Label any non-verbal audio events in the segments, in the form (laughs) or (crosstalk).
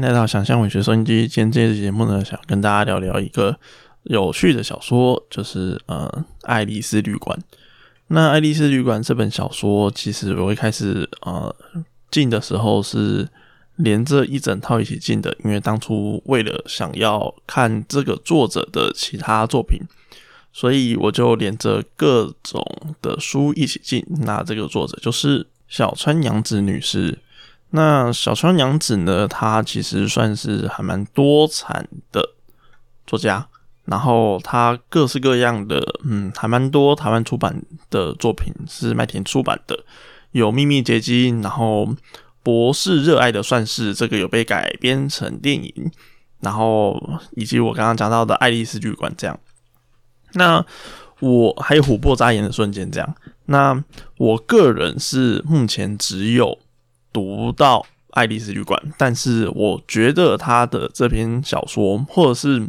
迎来到想象文学收音机。今天这期节目呢，想跟大家聊聊一个有趣的小说，就是呃《爱丽丝旅馆》。那《爱丽丝旅馆》这本小说，其实我一开始呃进的时候是连着一整套一起进的，因为当初为了想要看这个作者的其他作品，所以我就连着各种的书一起进。那这个作者就是小川洋子女士。那小川洋子呢？她其实算是还蛮多产的作家，然后她各式各样的，嗯，还蛮多台湾出版的作品是麦田出版的，有《秘密结晶》，然后《博士热爱的算式》这个有被改编成电影，然后以及我刚刚讲到的《爱丽丝旅馆》这样。那我还有《琥珀眨眼的瞬间》这样。那我个人是目前只有。读到《爱丽丝旅馆》，但是我觉得他的这篇小说，或者是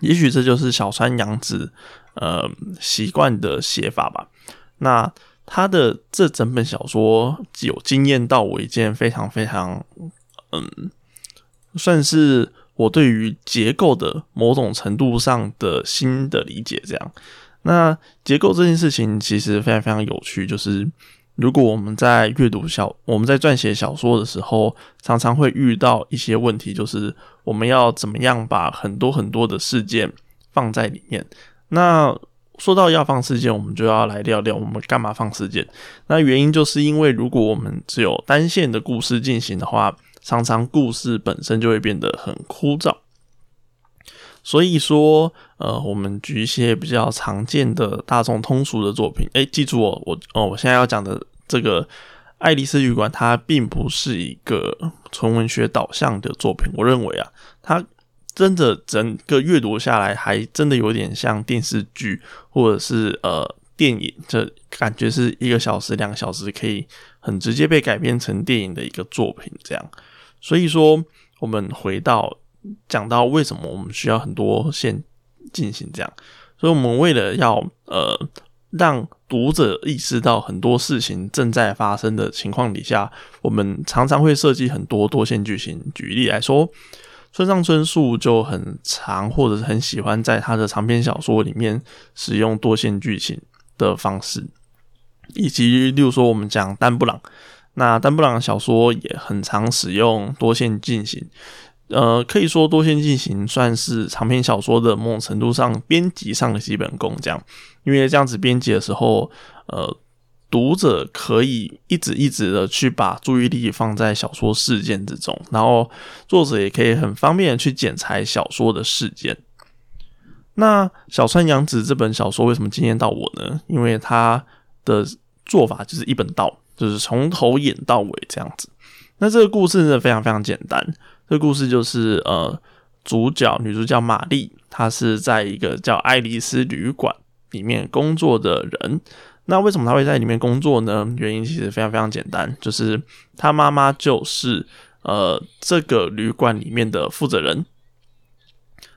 也许这就是小川洋子呃习惯的写法吧。那他的这整本小说有惊艳到我一件非常非常嗯，算是我对于结构的某种程度上的新的理解。这样，那结构这件事情其实非常非常有趣，就是。如果我们在阅读小，我们在撰写小说的时候，常常会遇到一些问题，就是我们要怎么样把很多很多的事件放在里面。那说到要放事件，我们就要来聊聊我们干嘛放事件。那原因就是因为如果我们只有单线的故事进行的话，常常故事本身就会变得很枯燥。所以说，呃，我们举一些比较常见的大众通俗的作品。哎，记住哦，我哦，我现在要讲的这个《爱丽丝旅馆》，它并不是一个纯文学导向的作品。我认为啊，它真的整个阅读下来，还真的有点像电视剧或者是呃电影，这感觉是一个小时、两个小时可以很直接被改编成电影的一个作品。这样，所以说，我们回到。讲到为什么我们需要很多线进行这样，所以我们为了要呃让读者意识到很多事情正在发生的情况底下，我们常常会设计很多多线剧情。举例来说，村上春树就很常或者是很喜欢在他的长篇小说里面使用多线剧情的方式，以及例如说我们讲丹布朗，那丹布朗小说也很常使用多线进行。呃，可以说多线进行算是长篇小说的某种程度上编辑上的基本功，这样，因为这样子编辑的时候，呃，读者可以一直一直的去把注意力放在小说事件之中，然后作者也可以很方便的去剪裁小说的事件。那小川洋子这本小说为什么惊艳到我呢？因为他的做法就是一本道，就是从头演到尾这样子。那这个故事呢，非常非常简单。这故事就是呃，主角女主角玛丽，她是在一个叫爱丽丝旅馆里面工作的人。那为什么她会在里面工作呢？原因其实非常非常简单，就是她妈妈就是呃这个旅馆里面的负责人。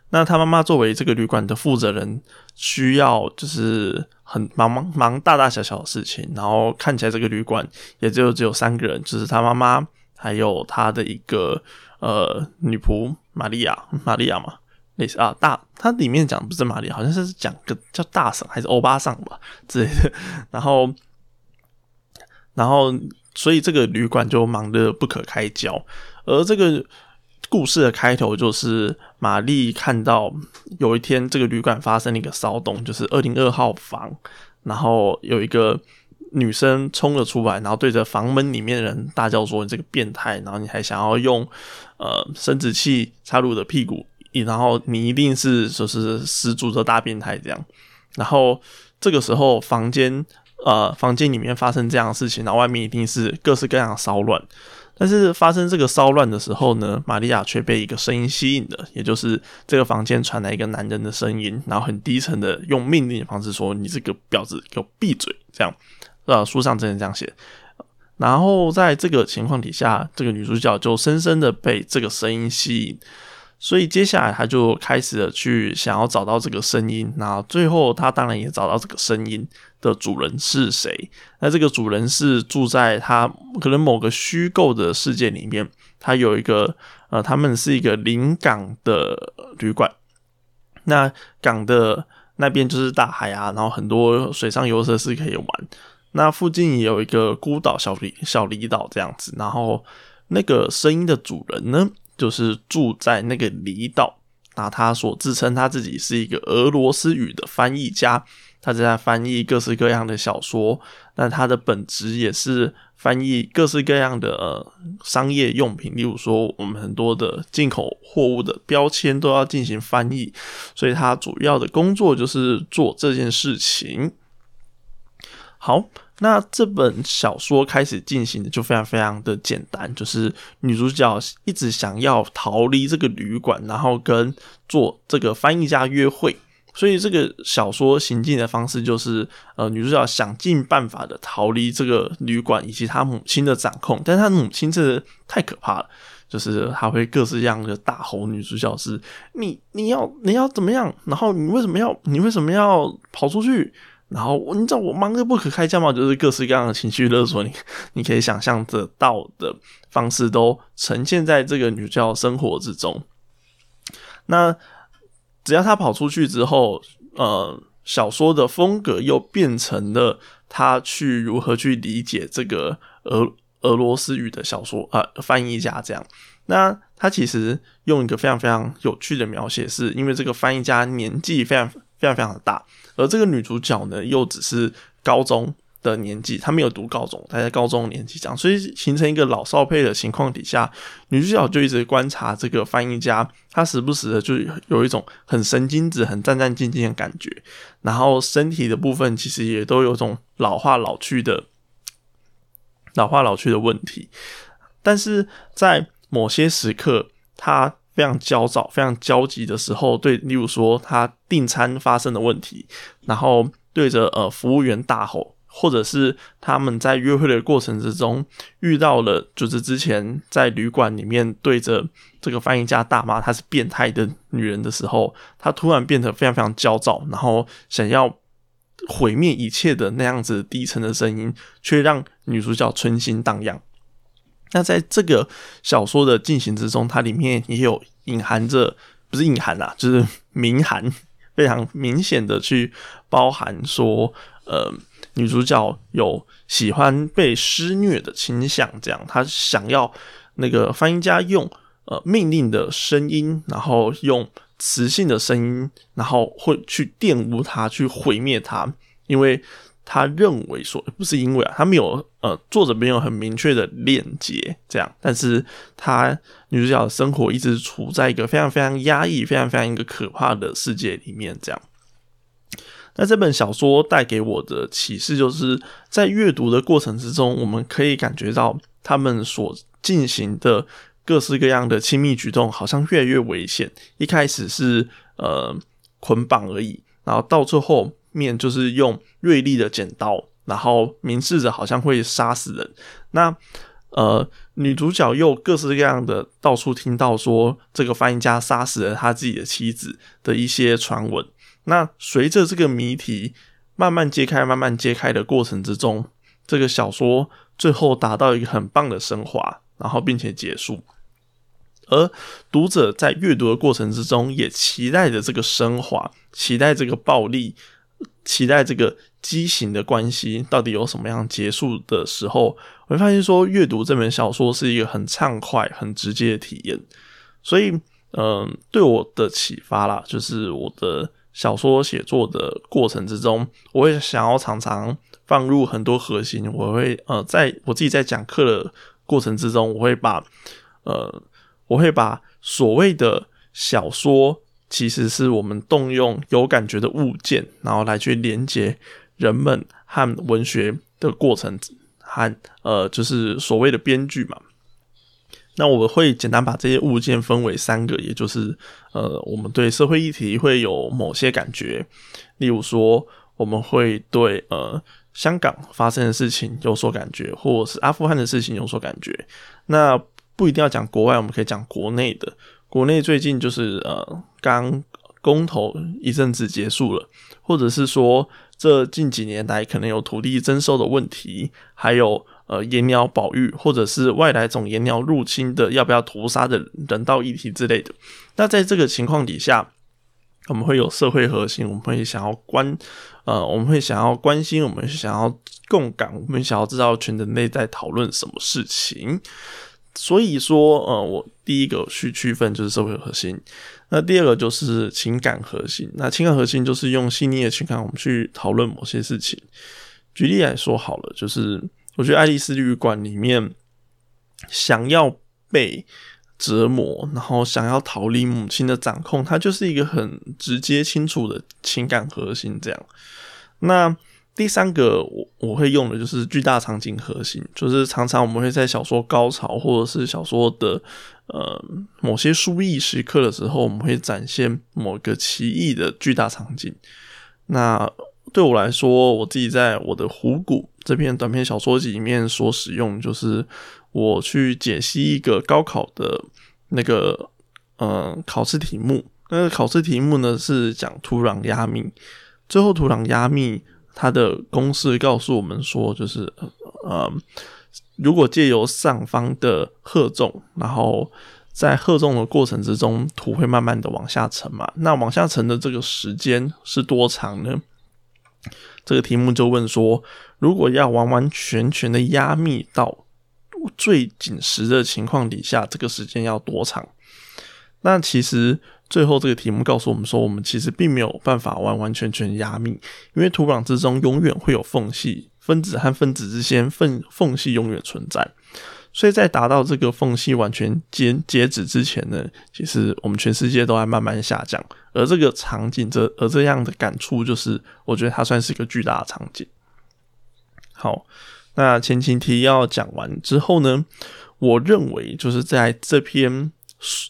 那她妈妈作为这个旅馆的负责人，需要就是很忙忙忙大大小小的事情，然后看起来这个旅馆也就只有三个人，就是她妈妈还有她的一个。呃，女仆玛利亚，玛利亚嘛，类似啊，大，它里面讲不是玛利亚，好像是讲个叫大婶还是欧巴桑吧 (laughs) 之类的。然后，然后，所以这个旅馆就忙得不可开交。而这个故事的开头就是玛丽看到有一天这个旅馆发生了一个骚动，就是二零二号房，然后有一个。女生冲了出来，然后对着房门里面的人大叫说：“你这个变态！然后你还想要用呃生殖器插入我的屁股，然后你一定是就是十足的大变态这样。”然后这个时候房间呃房间里面发生这样的事情，然后外面一定是各式各样的骚乱。但是发生这个骚乱的时候呢，玛利亚却被一个声音吸引了，也就是这个房间传来一个男人的声音，然后很低沉的用命令的方式说：“你这个婊子，给我闭嘴！”这样。呃，书上真的这样写。然后在这个情况底下，这个女主角就深深的被这个声音吸引，所以接下来她就开始了去想要找到这个声音。那最后她当然也找到这个声音的主人是谁。那这个主人是住在他可能某个虚构的世界里面，他有一个呃，他们是一个临港的旅馆，那港的那边就是大海啊，然后很多水上游设施可以玩。那附近也有一个孤岛小离小离岛这样子，然后那个声音的主人呢，就是住在那个离岛。那他所自称他自己是一个俄罗斯语的翻译家，他正在翻译各式各样的小说。那他的本职也是翻译各式各样的呃商业用品，例如说我们很多的进口货物的标签都要进行翻译，所以他主要的工作就是做这件事情。好。那这本小说开始进行的就非常非常的简单，就是女主角一直想要逃离这个旅馆，然后跟做这个翻译家约会。所以这个小说行进的方式就是，呃，女主角想尽办法的逃离这个旅馆以及她母亲的掌控。但是她母亲真的太可怕了，就是她会各式各样的大吼女主角是：你你要你要怎么样？然后你为什么要你为什么要跑出去？然后你知道我忙得不可开交嘛，就是各式各样的情绪勒索你，(laughs) 你可以想象得到的方式都呈现在这个女教生活之中。那只要她跑出去之后，呃，小说的风格又变成了她去如何去理解这个俄俄罗斯语的小说啊翻译家这样。那他其实用一个非常非常有趣的描写，是因为这个翻译家年纪非常非常非常的大。而这个女主角呢，又只是高中的年纪，她没有读高中，她在高中年纪这样，所以形成一个老少配的情况底下，女主角就一直观察这个翻译家，她时不时的就有一种很神经质、很战战兢兢的感觉，然后身体的部分其实也都有种老化老去的老化老去的问题，但是在某些时刻，她。非常焦躁、非常焦急的时候，对，例如说他订餐发生的问题，然后对着呃服务员大吼，或者是他们在约会的过程之中遇到了，就是之前在旅馆里面对着这个翻译家大骂她是变态的女人的时候，他突然变得非常非常焦躁，然后想要毁灭一切的那样子低沉的声音，却让女主角春心荡漾。那在这个小说的进行之中，它里面也有隐含着，不是隐含啦，就是明含，非常明显的去包含说，呃，女主角有喜欢被施虐的倾向，这样，她想要那个翻译家用呃命令的声音，然后用磁性的声音，然后会去玷污她，去毁灭她，因为。他认为说不是因为啊，他没有呃，作者没有很明确的链接这样，但是他女主角的生活一直处在一个非常非常压抑、非常非常一个可怕的世界里面这样。那这本小说带给我的启示，就是在阅读的过程之中，我们可以感觉到他们所进行的各式各样的亲密举动，好像越来越危险。一开始是呃捆绑而已，然后到最后。面就是用锐利的剪刀，然后明示着好像会杀死人。那呃，女主角又各式各样的到处听到说这个翻译家杀死了他自己的妻子的一些传闻。那随着这个谜题慢慢揭开、慢慢揭开的过程之中，这个小说最后达到一个很棒的升华，然后并且结束。而读者在阅读的过程之中，也期待着这个升华，期待这个暴力。期待这个畸形的关系到底有什么样结束的时候，我会发现说阅读这本小说是一个很畅快、很直接的体验。所以，嗯，对我的启发啦，就是我的小说写作的过程之中，我会想要常常放入很多核心。我会呃，在我自己在讲课的过程之中，我会把呃，我会把所谓的小说。其实是我们动用有感觉的物件，然后来去连接人们和文学的过程，和呃，就是所谓的编剧嘛。那我会简单把这些物件分为三个，也就是呃，我们对社会议题会有某些感觉，例如说，我们会对呃香港发生的事情有所感觉，或者是阿富汗的事情有所感觉。那不一定要讲国外，我们可以讲国内的。国内最近就是呃，刚公投一阵子结束了，或者是说这近几年来可能有土地征收的问题，还有呃野鸟保育，或者是外来种野鸟入侵的要不要屠杀的人道议题之类的。那在这个情况底下，我们会有社会核心，我们会想要关，呃，我们会想要关心，我们想要共感，我们想要知道全人类在讨论什么事情。所以说，呃，我第一个去区分就是社会核心，那第二个就是情感核心。那情感核心就是用细腻的情感，我们去讨论某些事情。举例来说好了，就是我觉得爱丽丝旅馆里面想要被折磨，然后想要逃离母亲的掌控，它就是一个很直接清楚的情感核心。这样，那。第三个我我会用的就是巨大场景核心，就是常常我们会在小说高潮或者是小说的呃某些书意时刻的时候，我们会展现某个奇异的巨大场景。那对我来说，我自己在我的《虎骨》这篇短篇小说集里面所使用，就是我去解析一个高考的那个呃考试题目。那个考试题目呢是讲土壤压密，最后土壤压密。它的公式告诉我们说，就是呃，如果借由上方的荷重，然后在荷重的过程之中，土会慢慢的往下沉嘛。那往下沉的这个时间是多长呢？这个题目就问说，如果要完完全全的压密到最紧实的情况底下，这个时间要多长？那其实。最后这个题目告诉我们说，我们其实并没有办法完完全全压密，因为土壤之中永远会有缝隙，分子和分子之间缝缝隙永远存在，所以在达到这个缝隙完全截截止之前呢，其实我们全世界都在慢慢下降，而这个场景，这而这样的感触，就是我觉得它算是一个巨大的场景。好，那前情提要讲完之后呢，我认为就是在这篇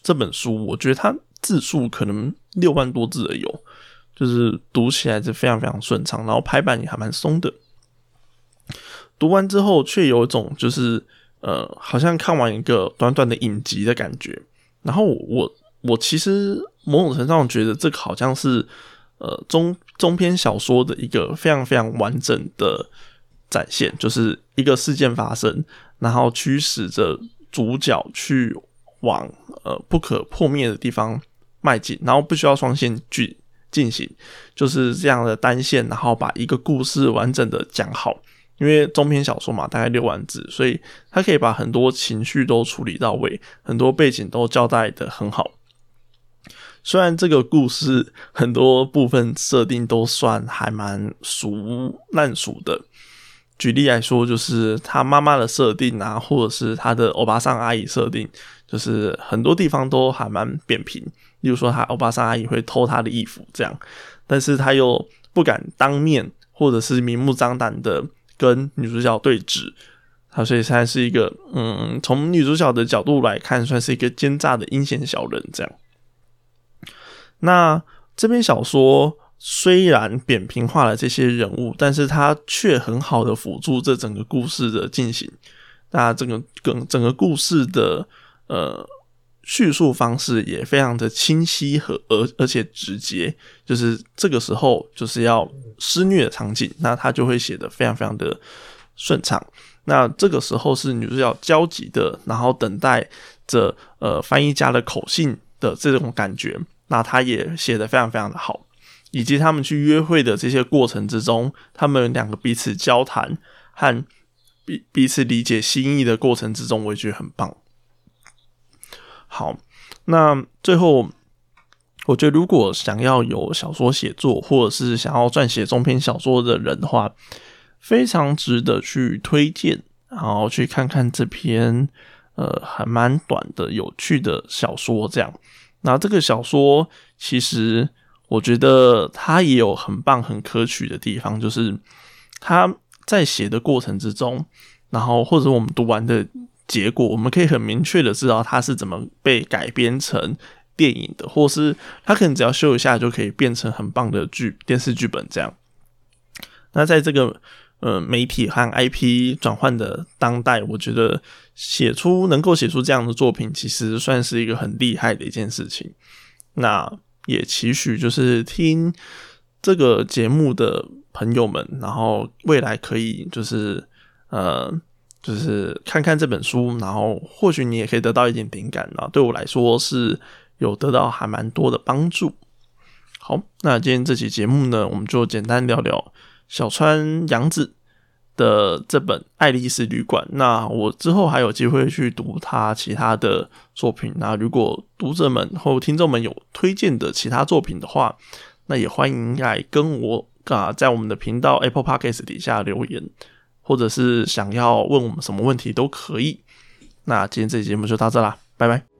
这本书，我觉得它。字数可能六万多字的有，就是读起来是非常非常顺畅，然后排版也还蛮松的。读完之后，却有一种就是呃，好像看完一个短短的影集的感觉。然后我我其实某种程度上觉得这个好像是呃中中篇小说的一个非常非常完整的展现，就是一个事件发生，然后驱使着主角去往呃不可破灭的地方。迈进，然后不需要双线去进行，就是这样的单线，然后把一个故事完整的讲好。因为中篇小说嘛，大概六万字，所以他可以把很多情绪都处理到位，很多背景都交代的很好。虽然这个故事很多部分设定都算还蛮熟烂熟的，举例来说，就是他妈妈的设定啊，或者是他的欧巴桑阿姨设定，就是很多地方都还蛮扁平。例如说，他欧巴桑阿姨会偷他的衣服，这样，但是他又不敢当面或者是明目张胆的跟女主角对峙，他所以他是一个，嗯，从女主角的角度来看，算是一个奸诈的阴险小人，这样。那这篇小说虽然扁平化了这些人物，但是他却很好的辅助这整个故事的进行，那整个整整个故事的，呃。叙述方式也非常的清晰和而而且直接，就是这个时候就是要施虐的场景，那他就会写的非常非常的顺畅。那这个时候是女主角焦急的，然后等待着呃翻译家的口信的这种感觉，那他也写的非常非常的好。以及他们去约会的这些过程之中，他们两个彼此交谈和彼彼此理解心意的过程之中，我也觉得很棒。好，那最后，我觉得如果想要有小说写作，或者是想要撰写中篇小说的人的话，非常值得去推荐，然后去看看这篇呃还蛮短的有趣的小说。这样，那这个小说其实我觉得它也有很棒、很可取的地方，就是它在写的过程之中，然后或者我们读完的。结果我们可以很明确的知道它是怎么被改编成电影的，或是它可能只要修一下就可以变成很棒的剧电视剧本这样。那在这个呃媒体和 IP 转换的当代，我觉得写出能够写出这样的作品，其实算是一个很厉害的一件事情。那也期许就是听这个节目的朋友们，然后未来可以就是呃。就是看看这本书，然后或许你也可以得到一点灵感啊。对我来说是有得到还蛮多的帮助。好，那今天这期节目呢，我们就简单聊聊小川洋子的这本《爱丽丝旅馆》。那我之后还有机会去读他其他的作品。那如果读者们或听众们有推荐的其他作品的话，那也欢迎来跟我啊，在我们的频道 Apple Podcast 底下留言，或者是想要问我们什么问题都可以。那今天这期节目就到这啦，拜拜。